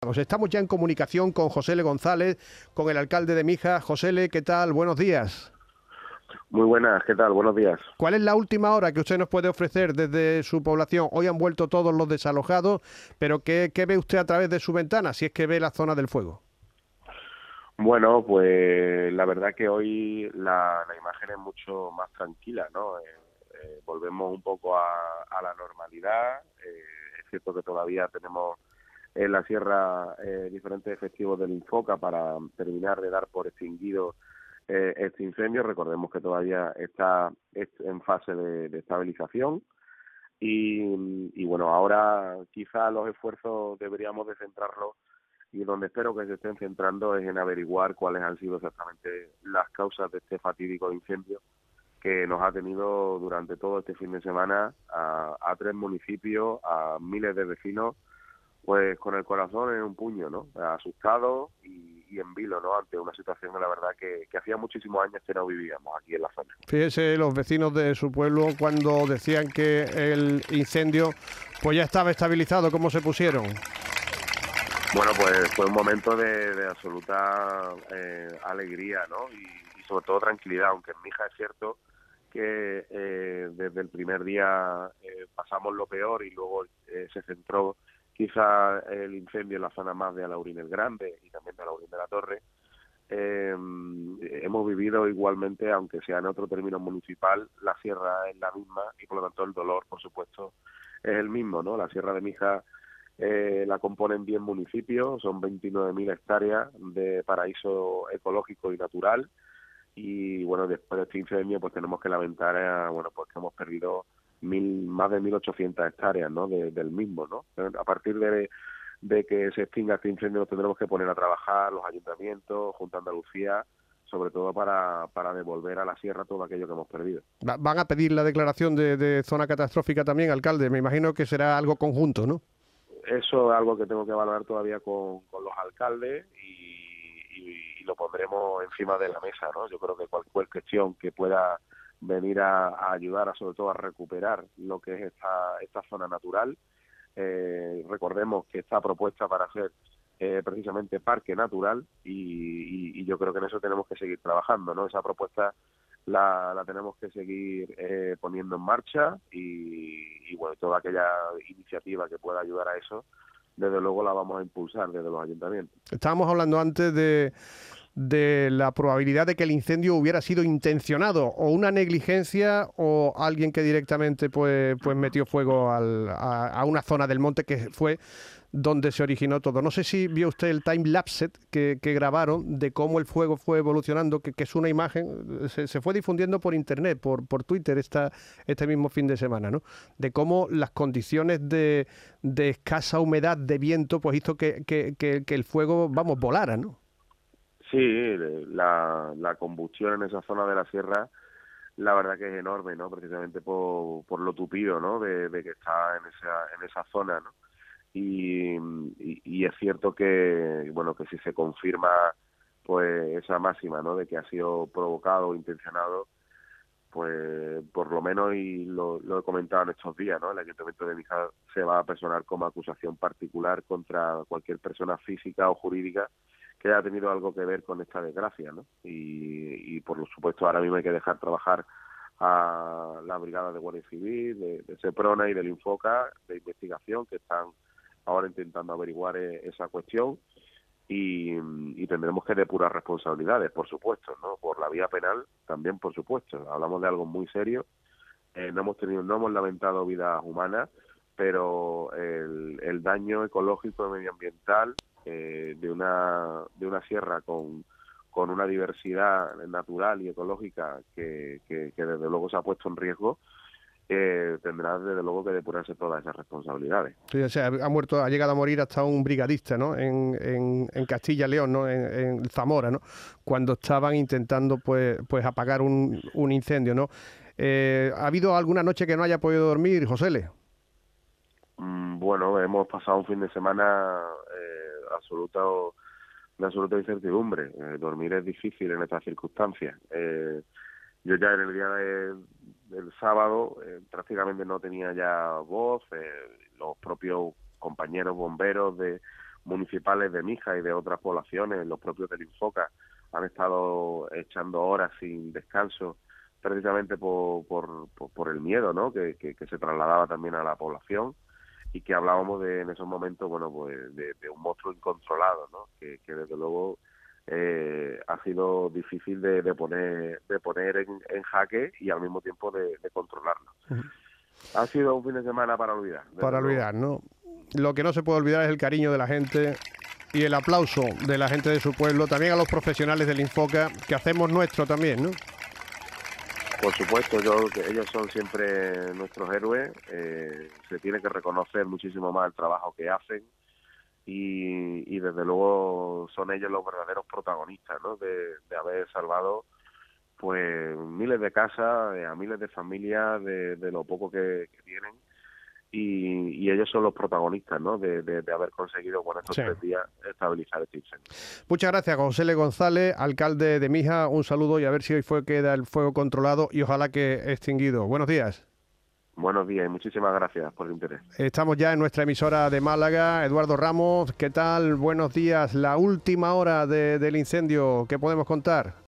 Estamos ya en comunicación con José Le González, con el alcalde de Mija. José Le, ¿qué tal? Buenos días. Muy buenas, ¿qué tal? Buenos días. ¿Cuál es la última hora que usted nos puede ofrecer desde su población? Hoy han vuelto todos los desalojados, pero ¿qué, ve usted a través de su ventana, si es que ve la zona del fuego? Bueno, pues la verdad que hoy la, imagen es mucho más tranquila, ¿no? Eh, eh, volvemos un poco a, la normalidad. Eh, es cierto que todavía tenemos en la sierra eh, diferentes efectivos del Infoca para terminar de dar por extinguido eh, este incendio. Recordemos que todavía está en fase de, estabilización y, bueno, ahora quizá los esfuerzos deberíamos de centrarlos y donde espero que se estén centrando es en averiguar cuáles han sido exactamente las causas de este fatídico incendio que nos ha tenido durante todo este fin de semana a, a tres municipios, a miles de vecinos pues con el corazón en un puño, ¿no? Asustado y, en vilo, ¿no? Ante una situación que la verdad que, hacía muchísimos años que no vivíamos aquí en la zona. Fíjese los vecinos de su pueblo cuando decían que el incendio pues ya estaba estabilizado, ¿cómo se pusieron? Bueno, pues fue un momento de, absoluta eh, alegría, ¿no? Y, sobre todo tranquilidad, aunque en mi hija es cierto que eh, desde el primer día eh, pasamos lo peor y luego se centró quizá el incendio en la zona más de Alaurín el Grande y también de Alaurín de la Torre. Eh, hemos vivido igualmente, aunque sea en otro término municipal, la sierra es la misma y por lo tanto el dolor, por supuesto, es el mismo, ¿no? La sierra de Mija eh, la componen 10 municipios, son 29.000 hectáreas de paraíso ecológico y natural y bueno, después de este incendio pues tenemos que lamentar, eh, bueno, pues que hemos perdido mil, más de 1.800 hectáreas ¿no? del mismo. ¿no? A partir de, de que se extinga este incendio nos tendremos que poner a trabajar los ayuntamientos, Junta Andalucía, sobre todo para, para devolver a la sierra todo aquello que hemos perdido. ¿Van a pedir la declaración de, zona catastrófica también, alcalde? Me imagino que será algo conjunto, ¿no? Eso es algo que tengo que valorar todavía con, con los alcaldes y, y, y, lo pondremos encima de la mesa, ¿no? Yo creo que cualquier cuestión que pueda venir a, ayudar a sobre todo a recuperar lo que es esta, esta zona natural. Eh, recordemos que está propuesta para ser eh, precisamente parque natural y, yo creo que en eso tenemos que seguir trabajando, ¿no? Esa propuesta la, la tenemos que seguir eh, poniendo en marcha y, y, bueno, toda aquella iniciativa que pueda ayudar a eso, desde luego la vamos a impulsar desde los ayuntamientos. Estábamos hablando antes de de la probabilidad de que el incendio hubiera sido intencionado o una negligencia o alguien que directamente pues, pues metió fuego a, una zona del monte que fue donde se originó todo. No sé si vio usted el time lapse que, grabaron de cómo el fuego fue evolucionando, que, es una imagen, se, fue difundiendo por internet, por, por Twitter esta, este mismo fin de semana, ¿no? De cómo las condiciones de, de escasa humedad, de viento, pues hizo que, que el fuego, vamos, volara, ¿no? Sí, la, la combustión en esa zona de la sierra, la verdad que es enorme, ¿no? Precisamente por, por lo tupido, ¿no? De, que está en esa, en esa zona, ¿no? Y, y, es cierto que, bueno, que si se confirma, pues, esa máxima, ¿no? De que ha sido provocado o intencionado, pues, por lo menos, y lo, lo he comentado en estos días, ¿no? El Ayuntamiento de Mija se va a personar como acusación particular contra cualquier persona física o jurídica que haya tenido algo que ver con esta desgracia, ¿no? Y, por supuesto ahora mismo hay que dejar trabajar a la Brigada de Guardia Civil, de, Seprona y del Infoca de investigación que están ahora intentando averiguar eh, esa cuestión y, tendremos que depurar responsabilidades, por supuesto, ¿no? Por la vía penal también, por supuesto. Hablamos de algo muy serio. Eh, no hemos tenido, no hemos lamentado vidas humanas, pero el, el daño ecológico y medioambiental eh, de, una, de una sierra con, con una diversidad natural y ecológica que, que, desde luego se ha puesto en riesgo, eh, tendrá desde luego que depurarse todas esas responsabilidades. Sí, o sea, ha muerto, ha llegado a morir hasta un brigadista, ¿no? En, en, en Castilla León, ¿no? En, Zamora, ¿no? Cuando estaban intentando, pues, pues apagar un, un incendio, ¿no? Eh, ¿Ha habido alguna noche que no haya podido dormir, José Le? Mm, bueno, hemos pasado un fin de semana absoluta de absoluta incertidumbre. Eh, dormir es difícil en estas circunstancias. Eh, yo ya en el día del sábado eh, prácticamente no tenía ya voz. los propios compañeros bomberos de municipales de Mija y de otras poblaciones, los propios del Infoca, han estado echando horas sin descanso precisamente por, por, por, el miedo ¿no? Que, que, se trasladaba también a la población y que hablábamos de, en esos momentos bueno pues de, un monstruo incontrolado ¿no? que, que desde luego eh, ha sido difícil de, de poner de poner en, en, jaque y al mismo tiempo de, controlarlo ha sido un fin de semana para olvidar para olvidar no lo que no se puede olvidar es el cariño de la gente y el aplauso de la gente de su pueblo, también a los profesionales del Infoca, que hacemos nuestro también, ¿no? Por supuesto, yo, ellos son siempre nuestros héroes, eh, se tiene que reconocer muchísimo más el trabajo que hacen y, desde luego son ellos los verdaderos protagonistas ¿no? de, haber salvado pues miles de casas, a miles de familias de, lo poco que tienen y, ellos son los protagonistas ¿no? de, haber conseguido con estos tres días estabilizar este incendio. Muchas gracias, José L. González, alcalde de Mija. Un saludo y a ver si hoy fue queda el fuego controlado y ojalá que extinguido. Buenos días. Buenos días y muchísimas gracias por el interés. Estamos ya en nuestra emisora de Málaga. Eduardo Ramos, ¿qué tal? Buenos días. La última hora del incendio, ¿qué podemos contar?